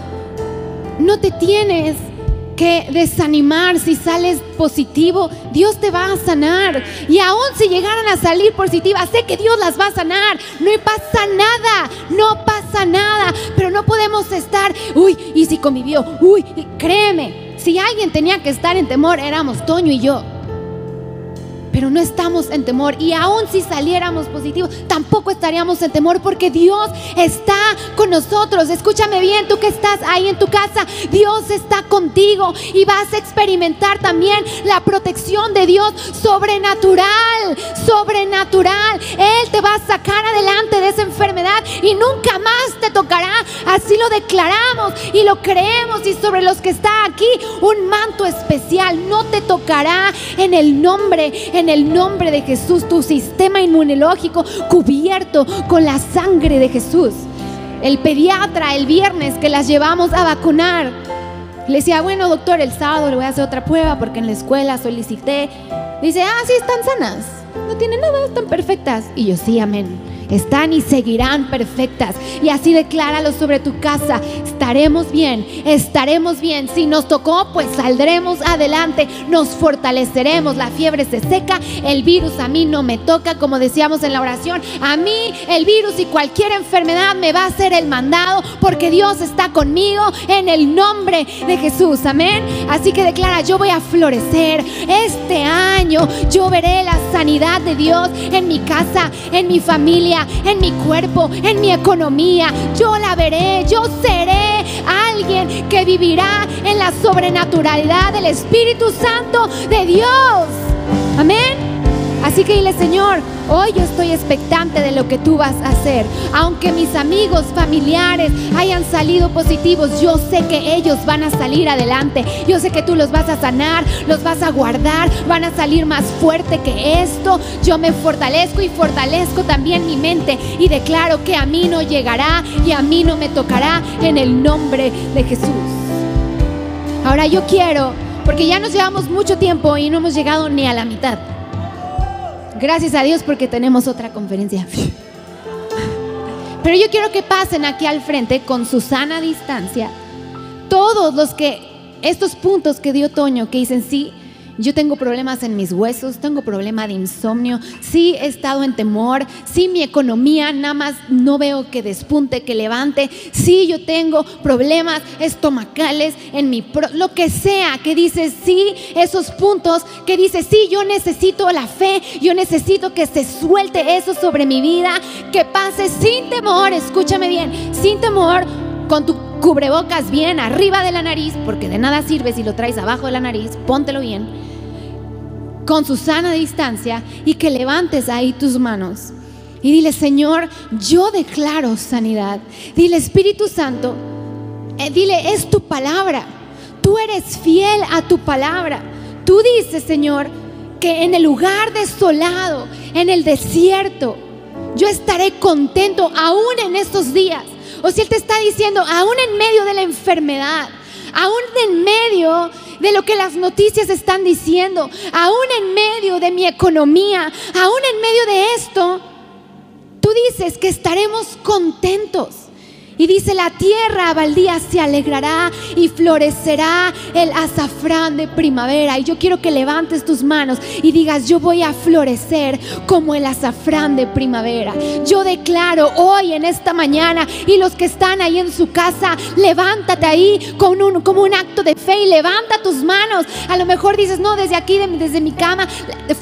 No te tienes que desanimar si sales positivo. Dios te va a sanar. Y aún si llegaran a salir positivas, sé que Dios las va a sanar. No pasa nada, no pasa nada. Pero no podemos estar, uy, y si convivió, uy, créeme, si alguien tenía que estar en temor, éramos Toño y yo pero no estamos en temor. Y aún si saliéramos positivos, tampoco estaríamos en temor porque Dios está con nosotros. Escúchame bien, tú que estás ahí en tu casa, Dios está contigo y vas a experimentar también la protección de Dios sobrenatural, sobrenatural. Él te va a sacar adelante de esa enfermedad y nunca más te tocará. Así lo declaramos y lo creemos y sobre los que está aquí un manto especial no te tocará en el nombre, en el nombre de Jesús, tu sistema inmunológico cubierto con la sangre de Jesús. El pediatra el viernes que las llevamos a vacunar, le decía, bueno doctor, el sábado le voy a hacer otra prueba porque en la escuela solicité. Dice, ah, sí, están sanas, no tienen nada, están perfectas. Y yo, sí, amén están y seguirán perfectas. Y así decláralo sobre tu casa. Estaremos bien, estaremos bien. Si nos tocó, pues saldremos adelante, nos fortaleceremos. La fiebre se seca, el virus a mí no me toca, como decíamos en la oración. A mí el virus y cualquier enfermedad me va a hacer el mandado porque Dios está conmigo en el nombre de Jesús. Amén. Así que declara, yo voy a florecer. Este año yo veré la sanidad de Dios en mi casa, en mi familia en mi cuerpo, en mi economía. Yo la veré, yo seré alguien que vivirá en la sobrenaturalidad del Espíritu Santo de Dios. Amén. Así que dile, Señor, hoy yo estoy expectante de lo que tú vas a hacer. Aunque mis amigos, familiares hayan salido positivos, yo sé que ellos van a salir adelante. Yo sé que tú los vas a sanar, los vas a guardar, van a salir más fuerte que esto. Yo me fortalezco y fortalezco también mi mente y declaro que a mí no llegará y a mí no me tocará en el nombre de Jesús. Ahora yo quiero, porque ya nos llevamos mucho tiempo y no hemos llegado ni a la mitad. Gracias a Dios porque tenemos otra conferencia. Pero yo quiero que pasen aquí al frente con su sana distancia todos los que, estos puntos que dio Toño, que dicen sí, yo tengo problemas en mis huesos, tengo problema de insomnio, sí he estado en temor, sí mi economía nada más no veo que despunte, que levante, sí yo tengo problemas estomacales en mi, lo que sea, que dice sí, esos puntos, que dice sí, yo necesito la fe, yo necesito que se suelte eso sobre mi vida, que pase sin temor, escúchame bien, sin temor, con tu cubrebocas bien arriba de la nariz, porque de nada sirve si lo traes abajo de la nariz, póntelo bien con su sana distancia y que levantes ahí tus manos. Y dile, Señor, yo declaro sanidad. Dile, Espíritu Santo, eh, dile, es tu palabra. Tú eres fiel a tu palabra. Tú dices, Señor, que en el lugar desolado, en el desierto, yo estaré contento aún en estos días. O si Él te está diciendo, aún en medio de la enfermedad, aún en medio de lo que las noticias están diciendo, aún en medio de mi economía, aún en medio de esto, tú dices que estaremos contentos. Y dice, la tierra baldía se alegrará y florecerá el azafrán de primavera. Y yo quiero que levantes tus manos y digas, yo voy a florecer como el azafrán de primavera. Yo declaro hoy en esta mañana y los que están ahí en su casa, levántate ahí con un, como un acto de fe y levanta tus manos. A lo mejor dices, no, desde aquí, desde mi cama,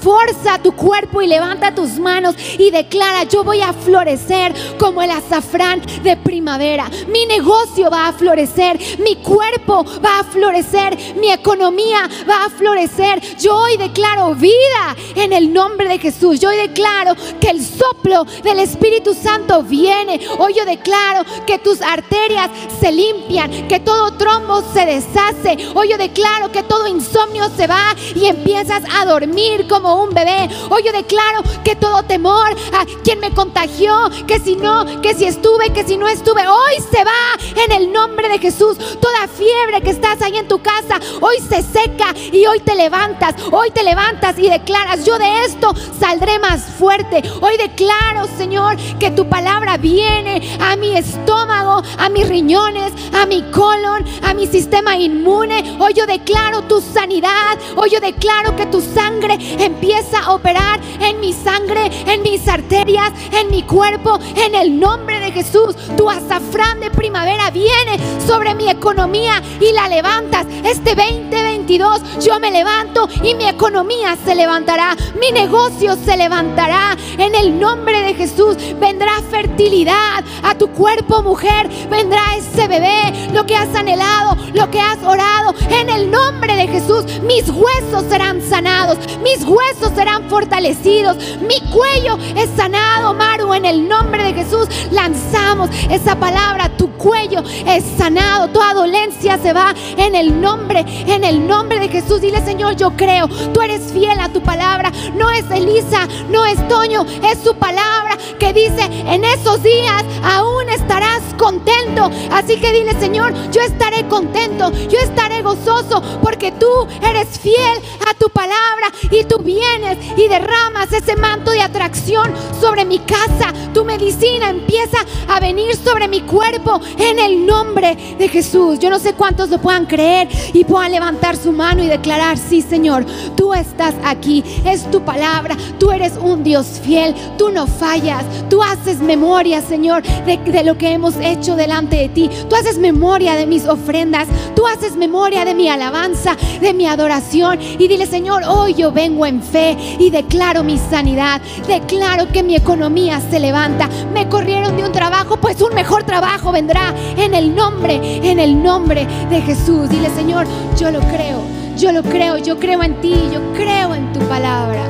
forza tu cuerpo y levanta tus manos y declara, yo voy a florecer como el azafrán de primavera. Mi negocio va a florecer, mi cuerpo va a florecer, mi economía va a florecer. Yo hoy declaro vida en el nombre de Jesús. Yo hoy declaro que el soplo del Espíritu Santo viene. Hoy yo declaro que tus arterias se limpian, que todo trombo se deshace. Hoy yo declaro que todo insomnio se va y empiezas a dormir como un bebé. Hoy yo declaro que todo temor a quien me contagió, que si no, que si estuve, que si no estuve, hoy se va en el nombre de Jesús. Toda fiebre que estás ahí en tu casa, hoy se seca y hoy te levantas. Hoy te levantas y declaras, yo de esto saldré más fuerte. Hoy declaro, Señor, que tu palabra viene a mi estómago, a mis riñones, a mi colon, a mi sistema inmune. Hoy yo declaro tu sanidad. Hoy yo declaro que tu sangre empieza a operar en mi sangre, en mis arterias, en mi cuerpo, en el nombre de Jesús. Tu azafrán de primavera viene sobre mi economía y la levantas. Este 2022 yo me levanto y mi economía se levantará. Mi negocio se levantará. En el nombre de Jesús vendrá fertilidad a tu cuerpo, mujer. Vendrá ese bebé, lo que has anhelado, lo que has orado. En el nombre de Jesús, mis huesos serán sanados, mis huesos serán fortalecidos, mi cuello es sanado, Maru. En el nombre de Jesús lanzamos esa palabra, tu cuello es sanado, toda dolencia se va en el nombre, en el nombre de Jesús. Dile, Señor, yo creo, tú eres fiel a tu palabra. No es Elisa, no es Toño, es su palabra que dice, en esos días aún estarás contento. Así que dile, Señor, yo estaré contento, yo estaré gozoso, porque tú eres fiel a tu palabra y tú vienes y derramas ese manto de atracción sobre mi casa. Tu medicina empieza a venir sobre mi cuerpo en el nombre de Jesús. Yo no sé cuántos lo puedan creer y puedan levantar su mano y declarar, sí Señor, tú estás aquí, es tu palabra, tú eres un Dios fiel, tú no fallas, tú haces memoria, Señor, de, de lo que hemos hecho delante de ti, tú haces memoria de mis ofrendas, tú haces memoria de mi alabanza, de mi adoración. Y dile, Señor, hoy yo vengo en fe y declaro mi sanidad, declaro que mi economía se levanta, me corrieron de un trabajo, pues un mejor trabajo vendrá en el nombre, en el nombre de Jesús. Dile, Señor, yo lo creo, yo lo creo, yo creo en ti, yo creo en tu palabra.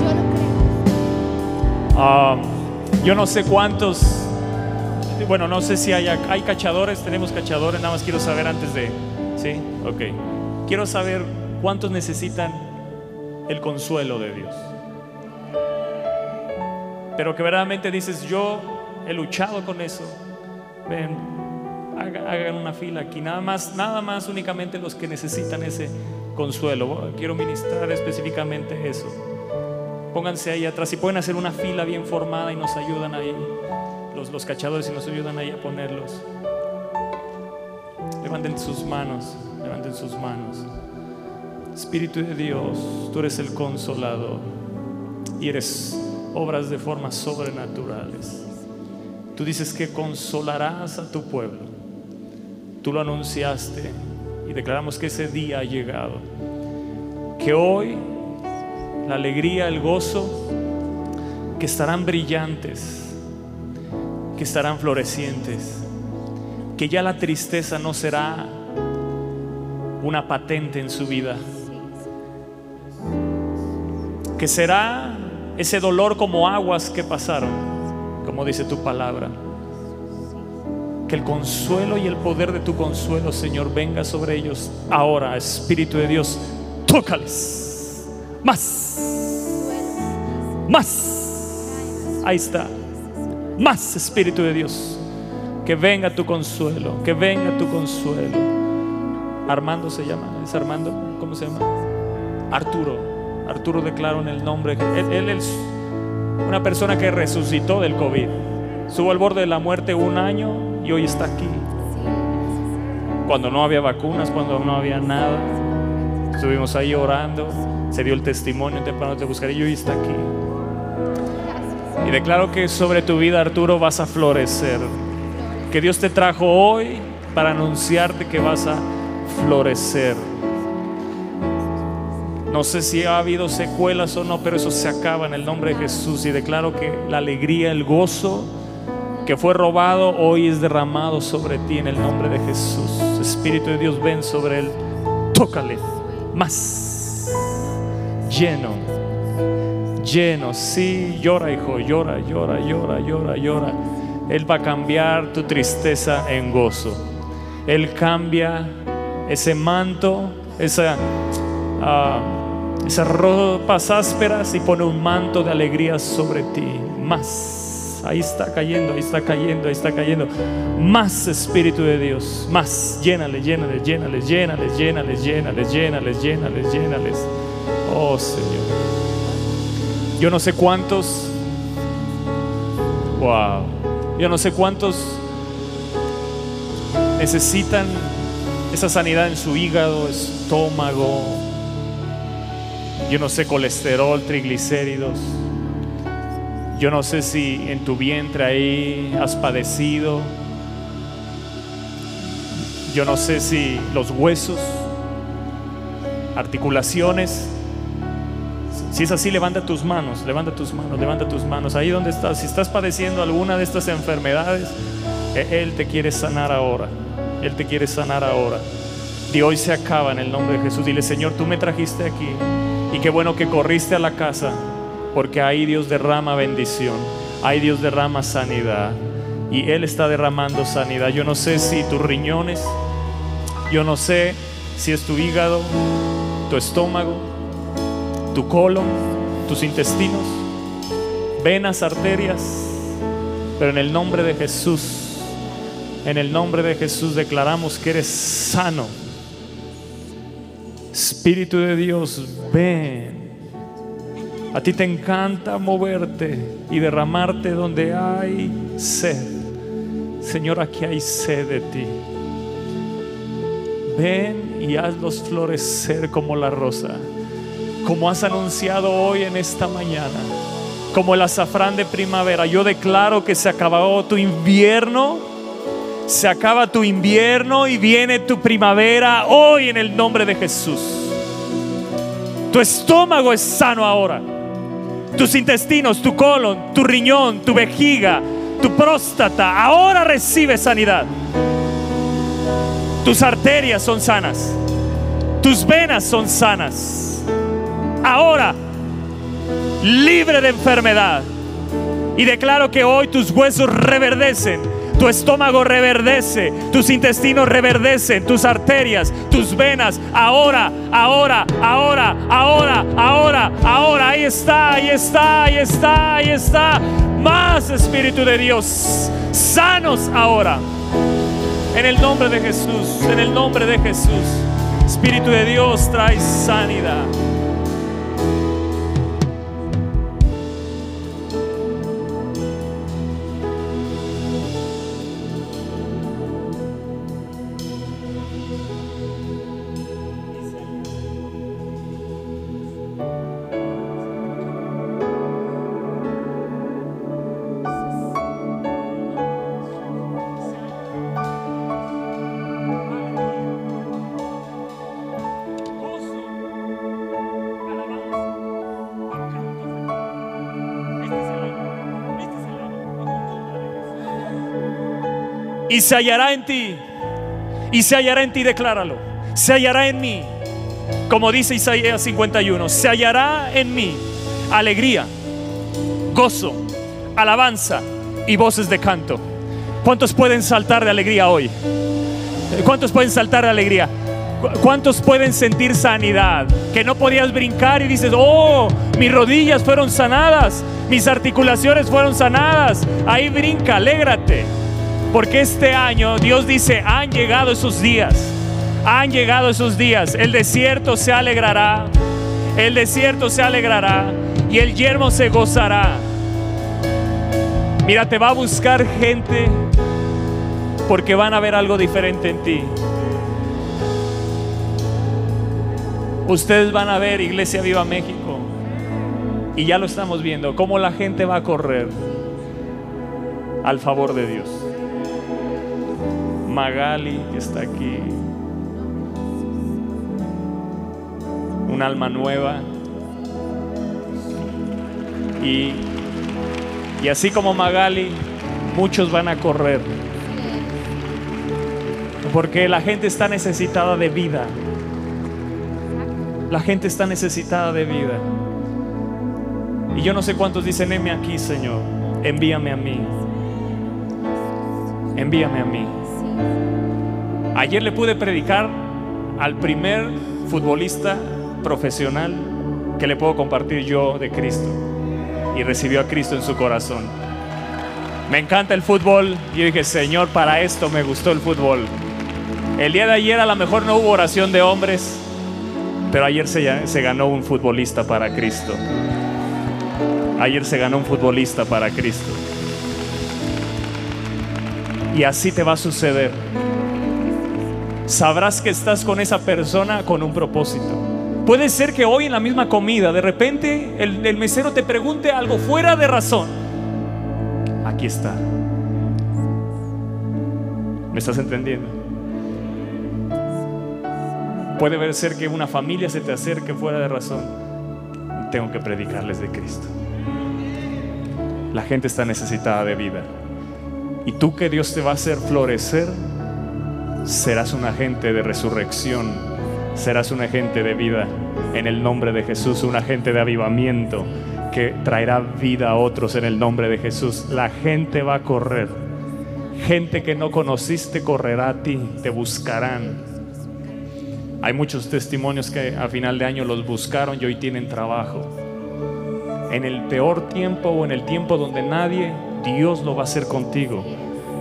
Yo lo creo. Ah, yo no sé cuántos, bueno, no sé si hay, cachadores, tenemos cachadores, nada más quiero saber antes de, ¿sí? Ok. Quiero saber cuántos necesitan el consuelo de Dios. Pero que verdaderamente dices, yo he luchado con eso. Ven, haga- hagan una fila aquí, nada más, nada más únicamente los que necesitan ese consuelo. Quiero ministrar específicamente eso. Pónganse ahí atrás y pueden hacer una fila bien formada y nos ayudan ahí, los, los cachadores y nos ayudan ahí a ponerlos. Levanten sus manos, levanten sus manos. Espíritu de Dios, tú eres el consolador y eres obras de formas sobrenaturales. Tú dices que consolarás a tu pueblo. Tú lo anunciaste y declaramos que ese día ha llegado. Que hoy la alegría, el gozo, que estarán brillantes, que estarán florecientes, que ya la tristeza no será una patente en su vida, que será ese dolor como aguas que pasaron, como dice tu palabra. Que el consuelo y el poder de tu consuelo, Señor, venga sobre ellos ahora, Espíritu de Dios, tócales más, más. Ahí está, más Espíritu de Dios. Que venga tu consuelo, que venga tu consuelo. Armando se llama, ¿es Armando? ¿Cómo se llama? Arturo. Arturo declaró en el nombre. Él, él una persona que resucitó del COVID. Estuvo al borde de la muerte un año y hoy está aquí. Cuando no había vacunas, cuando no había nada, estuvimos ahí orando, se dio el testimonio, temprano te buscaré y hoy está aquí. Y declaro que sobre tu vida, Arturo, vas a florecer. Que Dios te trajo hoy para anunciarte que vas a florecer. No sé si ha habido secuelas o no, pero eso se acaba en el nombre de Jesús. Y declaro que la alegría, el gozo que fue robado, hoy es derramado sobre ti en el nombre de Jesús. Espíritu de Dios, ven sobre él. Tócale más. Lleno. Lleno. Sí, llora, hijo. Llora, llora, llora, llora, llora. Él va a cambiar tu tristeza en gozo. Él cambia ese manto, esa... Uh, esas ropas ásperas y pone un manto de alegría sobre ti. Más. Ahí está cayendo, ahí está cayendo, ahí está cayendo. Más Espíritu de Dios. Más. Llénale, llénale, llénale, llénale, llénale, llénale, llénale, llénale, llénales. Oh Señor. Yo no sé cuántos. Wow. Yo no sé cuántos necesitan esa sanidad en su hígado, estómago, yo no sé colesterol, triglicéridos. Yo no sé si en tu vientre ahí has padecido. Yo no sé si los huesos, articulaciones. Si es así, levanta tus manos, levanta tus manos, levanta tus manos. Ahí donde estás, si estás padeciendo alguna de estas enfermedades, e-, Él te quiere sanar ahora. Él te quiere sanar ahora. Y hoy se acaba en el nombre de Jesús. Dile, Señor, tú me trajiste aquí. Y qué bueno que corriste a la casa, porque ahí Dios derrama bendición, ahí Dios derrama sanidad. Y Él está derramando sanidad. Yo no sé si tus riñones, yo no sé si es tu hígado, tu estómago, tu colon, tus intestinos, venas, arterias, pero en el nombre de Jesús, en el nombre de Jesús declaramos que eres sano Espíritu de Dios, ven. A ti te encanta moverte y derramarte donde hay sed. Señor, aquí hay sed de ti. Ven y hazlos florecer como la rosa, como has anunciado hoy en esta mañana, como el azafrán de primavera. Yo declaro que se acabó tu invierno se acaba tu invierno y viene tu primavera hoy en el nombre de Jesús. Tu estómago es sano ahora. Tus intestinos, tu colon, tu riñón, tu vejiga, tu próstata, ahora recibe sanidad. Tus arterias son sanas. Tus venas son sanas. Ahora, libre de enfermedad. Y declaro que hoy tus huesos reverdecen tu estómago reverdece, tus intestinos reverdecen, tus arterias, tus venas. Ahora, ahora, ahora, ahora, ahora, ahora. Ahí está, ahí está, ahí está, ahí está. Más Espíritu de Dios. Sanos ahora. En el nombre de Jesús, en el nombre de Jesús. Espíritu de Dios trae sanidad. Y se hallará en ti. Y se hallará en ti, decláralo. Se hallará en mí. Como dice Isaías 51, se hallará en mí alegría, gozo, alabanza y voces de canto. ¿Cuántos pueden saltar de alegría hoy? ¿Cuántos pueden saltar de alegría? ¿Cuántos pueden sentir sanidad? Que no podías brincar y dices, oh, mis rodillas fueron sanadas, mis articulaciones fueron sanadas. Ahí brinca, alégrate. Porque este año Dios dice, han llegado esos días, han llegado esos días. El desierto se alegrará, el desierto se alegrará y el yermo se gozará. Mira, te va a buscar gente porque van a ver algo diferente en ti. Ustedes van a ver Iglesia Viva México y ya lo estamos viendo, cómo la gente va a correr al favor de Dios. Magali que está aquí, un alma nueva. Y, y así como Magali, muchos van a correr. Porque la gente está necesitada de vida. La gente está necesitada de vida. Y yo no sé cuántos dicen, heme aquí, Señor. Envíame a mí. Envíame a mí. Ayer le pude predicar al primer futbolista profesional que le puedo compartir yo de Cristo. Y recibió a Cristo en su corazón. Me encanta el fútbol. Y dije, Señor, para esto me gustó el fútbol. El día de ayer a lo mejor no hubo oración de hombres, pero ayer se, se ganó un futbolista para Cristo. Ayer se ganó un futbolista para Cristo. Y así te va a suceder. Sabrás que estás con esa persona con un propósito. Puede ser que hoy en la misma comida, de repente el, mesero te pregunte algo fuera de razón. Aquí está. ¿Me estás entendiendo? Puede ser que una familia se te acerque fuera de razón. Tengo que predicarles de Cristo. La gente está necesitada de vida. Y tú que Dios te va a hacer florecer, serás un agente de resurrección, serás un agente de vida en el nombre de Jesús, un agente de avivamiento que traerá vida a otros en el nombre de Jesús. La gente va a correr. Gente que no conociste correrá a ti, te buscarán. Hay muchos testimonios que a final de año los buscaron y hoy tienen trabajo. En el peor tiempo o en el tiempo donde nadie, Dios lo va a hacer contigo.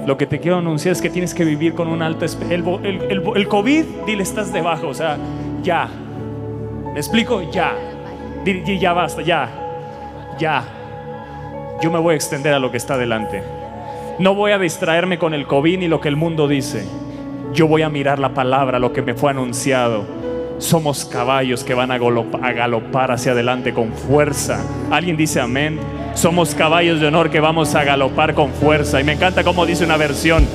Lo que te quiero anunciar es que tienes que vivir con un alta el, el, COVID, dile, estás debajo, o sea, ya. ¿Me explico? Ya. Dile, ya basta, ya. Ya. Yo me voy a extender a lo que está delante. No voy a distraerme con el COVID ni lo que el mundo dice. Yo voy a mirar la palabra, lo que me fue anunciado. Somos caballos que van a galopar hacia adelante con fuerza. ¿Alguien dice amén? Somos caballos de honor que vamos a galopar con fuerza. Y me encanta como dice una versión.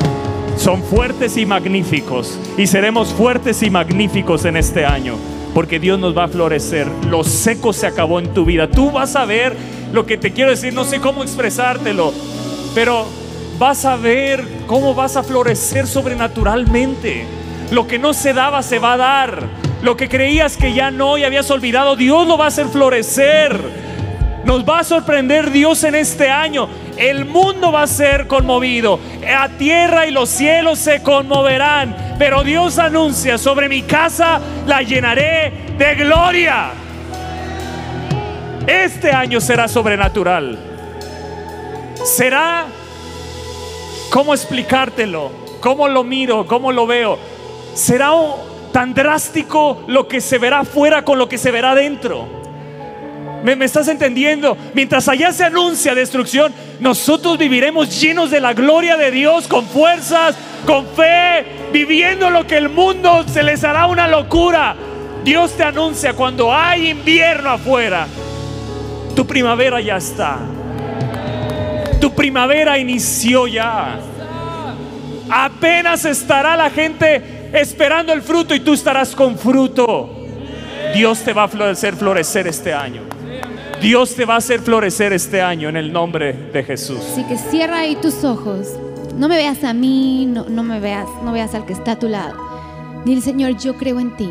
Son fuertes y magníficos. Y seremos fuertes y magníficos en este año. Porque Dios nos va a florecer. Lo seco se acabó en tu vida. Tú vas a ver lo que te quiero decir. No sé cómo expresártelo. Pero vas a ver cómo vas a florecer sobrenaturalmente. Lo que no se daba se va a dar. Lo que creías que ya no y habías olvidado, Dios lo va a hacer florecer. Nos va a sorprender Dios en este año. El mundo va a ser conmovido. La tierra y los cielos se conmoverán. Pero Dios anuncia, sobre mi casa la llenaré de gloria. Este año será sobrenatural. Será ¿Cómo explicártelo? ¿Cómo lo miro? ¿Cómo lo veo? ¿Será tan drástico lo que se verá afuera con lo que se verá dentro? ¿Me, ¿Me, estás entendiendo? Mientras allá se anuncia destrucción, nosotros viviremos llenos de la gloria de Dios, con fuerzas, con fe, viviendo lo que el mundo se les hará una locura. Dios te anuncia cuando hay invierno afuera, tu primavera ya está. Tu primavera inició ya. Apenas estará la gente esperando el fruto y tú estarás con fruto. Dios te va a hacer florecer este año. Dios te va a hacer florecer este año en el nombre de Jesús. Así que cierra ahí tus ojos. No me veas a mí, no, no me veas, no veas al que está a tu lado. Dile, Señor, yo creo en ti.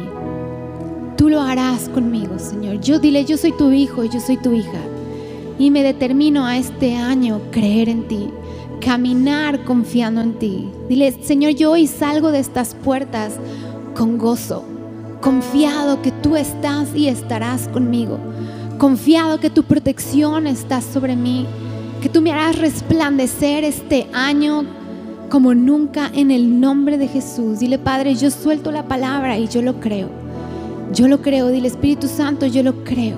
Tú lo harás conmigo, Señor. Yo dile, yo soy tu hijo, yo soy tu hija y me determino a este año creer en ti, caminar confiando en ti. Dile, Señor, yo hoy salgo de estas puertas con gozo, confiado que tú estás y estarás conmigo, confiado que tu protección está sobre mí, que tú me harás resplandecer este año como nunca en el nombre de Jesús. Dile, Padre, yo suelto la palabra y yo lo creo. Yo lo creo. Dile, Espíritu Santo, yo lo creo.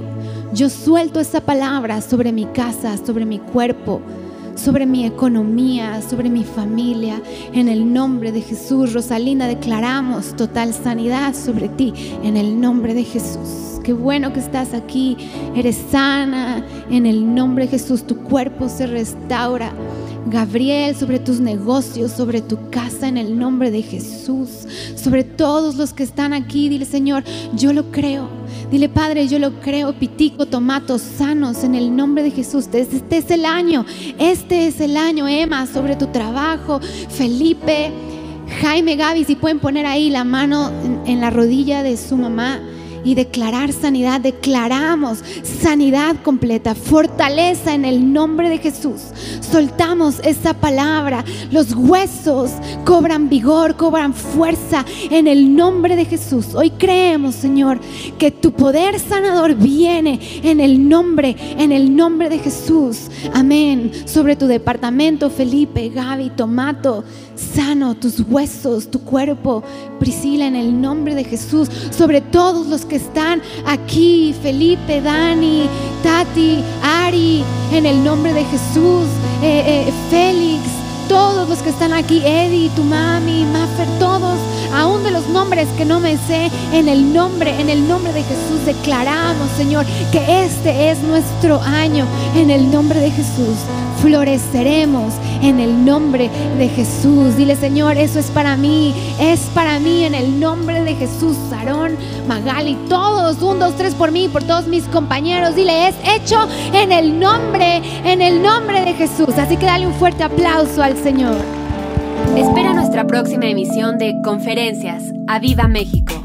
Yo suelto esa palabra sobre mi casa, sobre mi cuerpo, sobre mi economía, sobre mi familia. En el nombre de Jesús, Rosalinda, declaramos total sanidad sobre ti. En el nombre de Jesús. Qué bueno que estás aquí. Eres sana. En el nombre de Jesús, tu cuerpo se restaura. Gabriel, sobre tus negocios, sobre tu casa, en el nombre de Jesús, sobre todos los que están aquí. Dile, Señor, yo lo creo. Dile, Padre, yo lo creo. Pitico, tomatos sanos, en el nombre de Jesús. Este, este es el año. Este es el año, Emma, sobre tu trabajo. Felipe, Jaime, Gaby, si pueden poner ahí la mano en la rodilla de su mamá y declarar sanidad. Declaramos sanidad completa, fortaleza en el nombre de Jesús. Soltamos esa palabra. Los huesos cobran vigor, cobran fuerza en el nombre de Jesús. Hoy creemos, Señor, que tu poder sanador viene en el nombre, en el nombre de Jesús. Amén. Sobre tu departamento, Felipe, Gaby, Tomato sano tus huesos, tu cuerpo, Priscila, en el nombre de Jesús, sobre todos los que están aquí, Felipe, Dani, Tati, Ari, en el nombre de Jesús, eh, eh, Félix, todos los que están aquí, Eddie, tu mami, Maffer, todos, aún de los nombres que no me sé, en el nombre, en el nombre de Jesús declaramos, Señor, que este es nuestro año, en el nombre de Jesús floreceremos en el nombre de Jesús. Dile, Señor, eso es para mí, es para mí en el nombre de Jesús. Sarón, Magali, todos, un, dos, tres por mí, por todos mis compañeros. Dile, es hecho en el nombre, en el nombre de Jesús. Así que dale un fuerte aplauso al Señor. Espera nuestra próxima emisión de Conferencias. ¡A Viva México!